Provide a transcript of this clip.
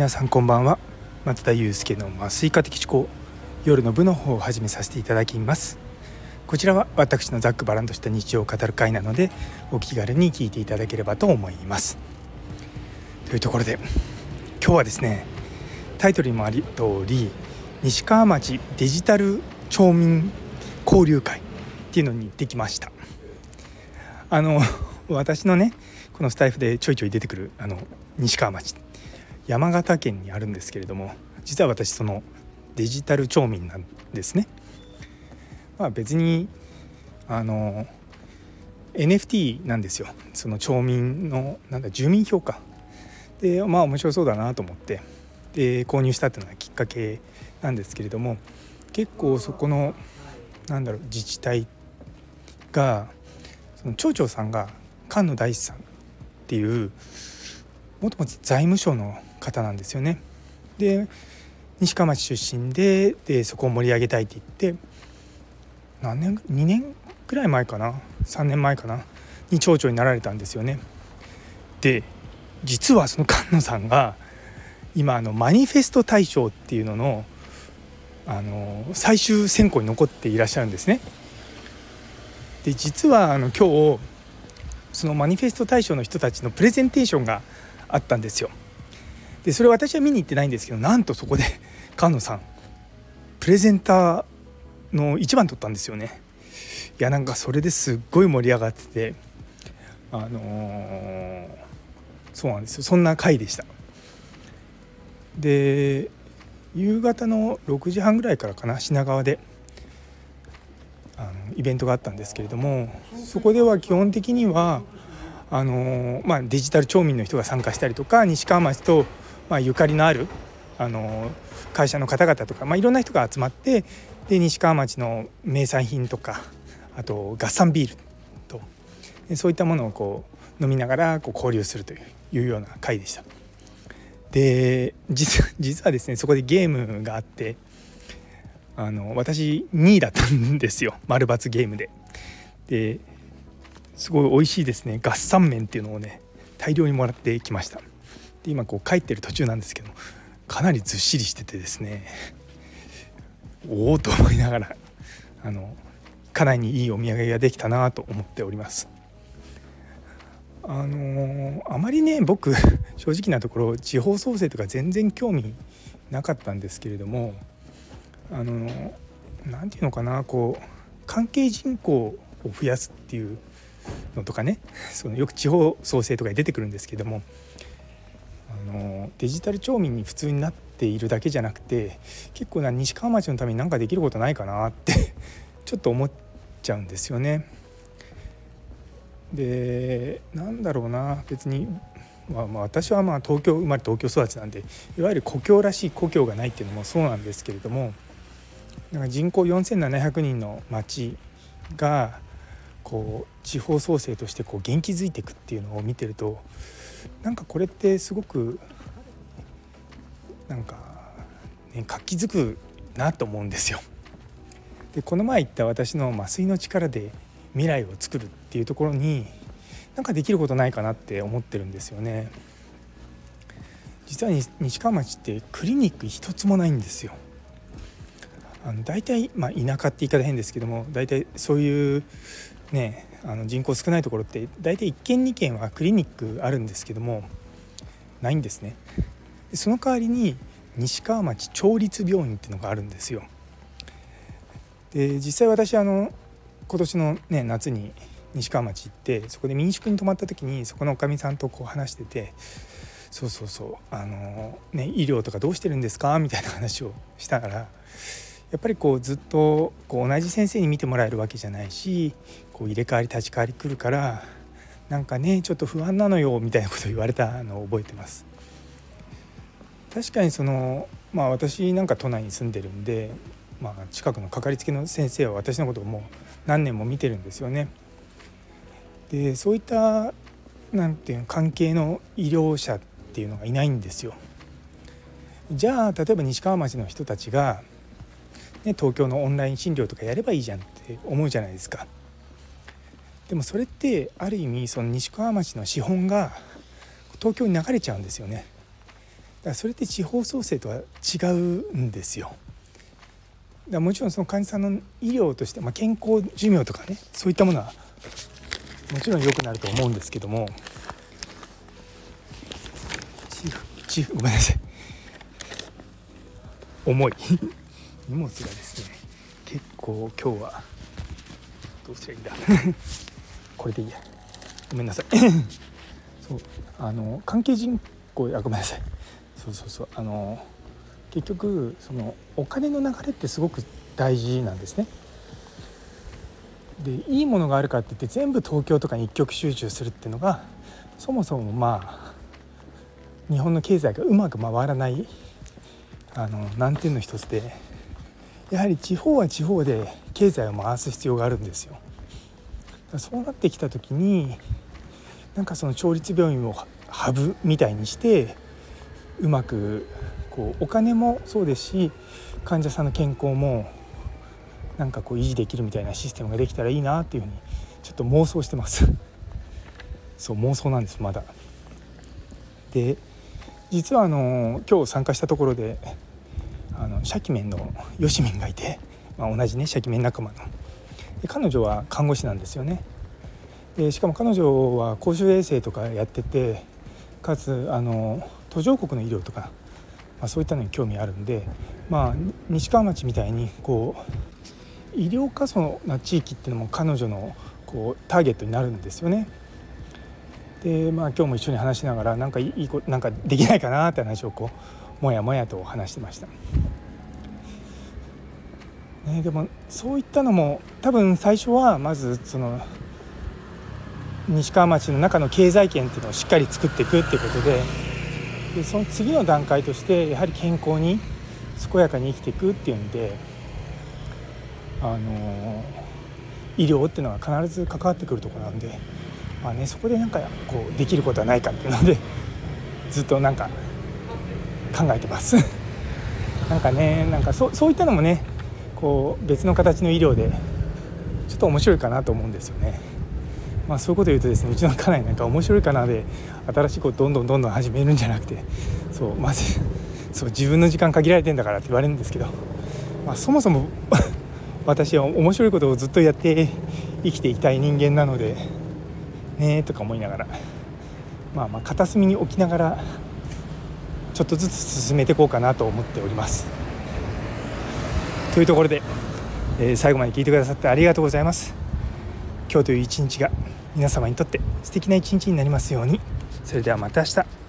皆さんこんばんは。松田祐介の麻酔科的思考夜の部の方を始めさせていただきます。こちらは私のざっくばらんとした日常を語る会なのでお気軽に聞いていただければと思います。というところで今日はですねタイトルにもあり通り西川町デジタル町民交流会っていうのに行ってきました。あの私のねこのスタイフでちょいちょい出てくるあの西川町。山形県にあるんですけれども実は私そのデジタル町民なんですね。まあ、別にあの NFT なんですよその町民のなんだ住民票かでまあ面白そうだなと思ってで購入したっていうのがきっかけなんですけれども結構そこのなんだろう自治体がその町長さんが菅野大地さんっていうもともと財務省の方なんですよね。で西川町出身ででそこを盛り上げたいって言って何年2年ぐらい前かな？3年前かな？に町長になられたんですよね。で実はその菅野さんが今あのマニフェスト大賞っていうののあの最終選考に残っていらっしゃるんですね。で実はあの今日そのマニフェスト大賞の人たちのプレゼンテーションがあったんですよ。でそれ私は見に行ってないんですけどなんとそこで 菅野さんプレゼンターの1番取ったんですよね。いやなんかそれですっごい盛り上がっててあのー、そうなんですよ。そんな回でした。で夕方の6時半ぐらいからかな品川であのイベントがあったんですけれどもそこでは基本的にはあのまあ、デジタル町民の人が参加したりとか西川町とまあ、ゆかりのあるあの会社の方々とか、まあ、いろんな人が集まってで西川町の名産品とかあと合算ビールとそういったものをこう飲みながらこう交流するというような会でした。で実実はですねそこでゲームがあってあの私2位だったんですよ丸×ゲームで。ですごい美味しいですね合算麺っていうのをね大量にもらってきました。で今こう帰ってる途中なんですけどかなりずっしりしててですねおおと思いながらあの家内にいいお土産ができたなと思っております。あのあまりね僕 正直なところ地方創生とか全然興味なかったんですけれどもあの何て言うのかなこう関係人口を増やすっていうのとかね そのよく地方創生とかに出てくるんですけどもあのデジタル町民に普通になっているだけじゃなくて結構な西川町のために何かできることないかなって ちょっと思っちゃうんですよね。でなんだろうな別に、まあ、まあ私はまあ東京生まれ東京育ちなんでいわゆる故郷らしい故郷がないっていうのもそうなんですけれどもなんか人口4700人の町がこう地方創生としてこう元気づいていくっていうのを見てるとなんかこれってすごくなんか、ね、活気づくなと思うんですよ。でこの前言った私の麻酔の力で未来を作るっていうところになんかできることないかなって思ってるんですよね。実は西川町ってクリニック一つもないんですよ。あの大体、まあ、田舎って言い方変ですけども大体そういうねあの人口少ないところって大体1軒2軒はクリニックあるんですけどもないんですね。その代わりに西川町町立病院っていうのがあるんですよ。で実際私あの今年の、ね、夏に西川町行ってそこで民宿に泊まった時にそこのおかみさんとこう話しててそうそうそうあの、ね、医療とかどうしてるんですか？みたいな話をしたからやっぱりこうずっとこう同じ先生に見てもらえるわけじゃないしこう入れ替わり立ち替わり来るからなんかねちょっと不安なのよみたいなことを言われたのを覚えてます。確かにそのまあ私なんか都内に住んでるんで、まあ、近くのかかりつけの先生は私のことをもう何年も見てるんですよね。でそういったなんていう関係の医療者っていうのがいないんですよ。じゃあ例えば西川町の人たちがね、東京のオンライン診療とかやればいいじゃんって思うじゃないですか。でもそれってある意味その西川町の資本が東京に流れちゃうんですよね。だからそれって地方創生とは違うんですよ。だもちろんその患者さんの医療として、まあ、健康寿命とかねそういったものはもちろん良くなると思うんですけどもごめんなさい重い荷物がですね結構今日はどうすりゃいいんだ。これでいいや。ごめんなさい。そうあの関係人口あごめんなさい。そうそうそう。あの結局そのお金の流れってすごく大事なんですね。でいいものがあるかって言って全部東京とかに一極集中するっていうのがそもそもまあ日本の経済がうまく回らないあの難点の一つでやはり地方は地方で経済を回す必要があるんですよ。そうなってきた時になんかその町立病院をハブみたいにしてうまくこうお金もそうですし患者さんの健康もなんかこう維持できるみたいなシステムができたらいいなっていうふうにちょっと妄想してます そう妄想なんですまだで実はあの今日参加したところでシャキメンのヨシミンがいて、まあ、同じねシャキメン仲間ので彼女は看護師なんですよねでしかも彼女は公衆衛生とかやっててかつあの途上国の医療とか、まあ、そういったのに興味あるんで、まあ、西川町みたいにこう医療過疎な地域っていうのも彼女のこうターゲットになるんですよね。でまあ今日も一緒に話しながらなんかいいこなんかできないかなって話をこうもやもやと話してました。ね、でもそういったのも多分最初はまずその西川町の中の経済圏っていうのをしっかり作っていくっていうことででその次の段階としてやはり健康に健やかに生きていくっていうんであの医療っていうのは必ず関わってくるとこなんで、まあね、そこでなんかこうできることはないかっていうのでずっとなんか考えてます。なんかねなんかそういったのもねこう別の形の医療でちょっと面白いかなと思うんですよね。まあ、そういうこと言うとですねうちの家内なんか面白いかなで新しいことどんどんどんどん始めるんじゃなくてそうまずそう自分の時間限られてんだからって言われるんですけど、まあ、そもそも私は面白いことをずっとやって生きていきたい人間なのでねえとか思いながらまあまあ片隅に置きながらちょっとずつ進めていこうかなと思っております。というところで、えー、最後まで聞いてくださってありがとうございます。今日という一日が皆様にとって素敵な一日になりますようにそれではまた明日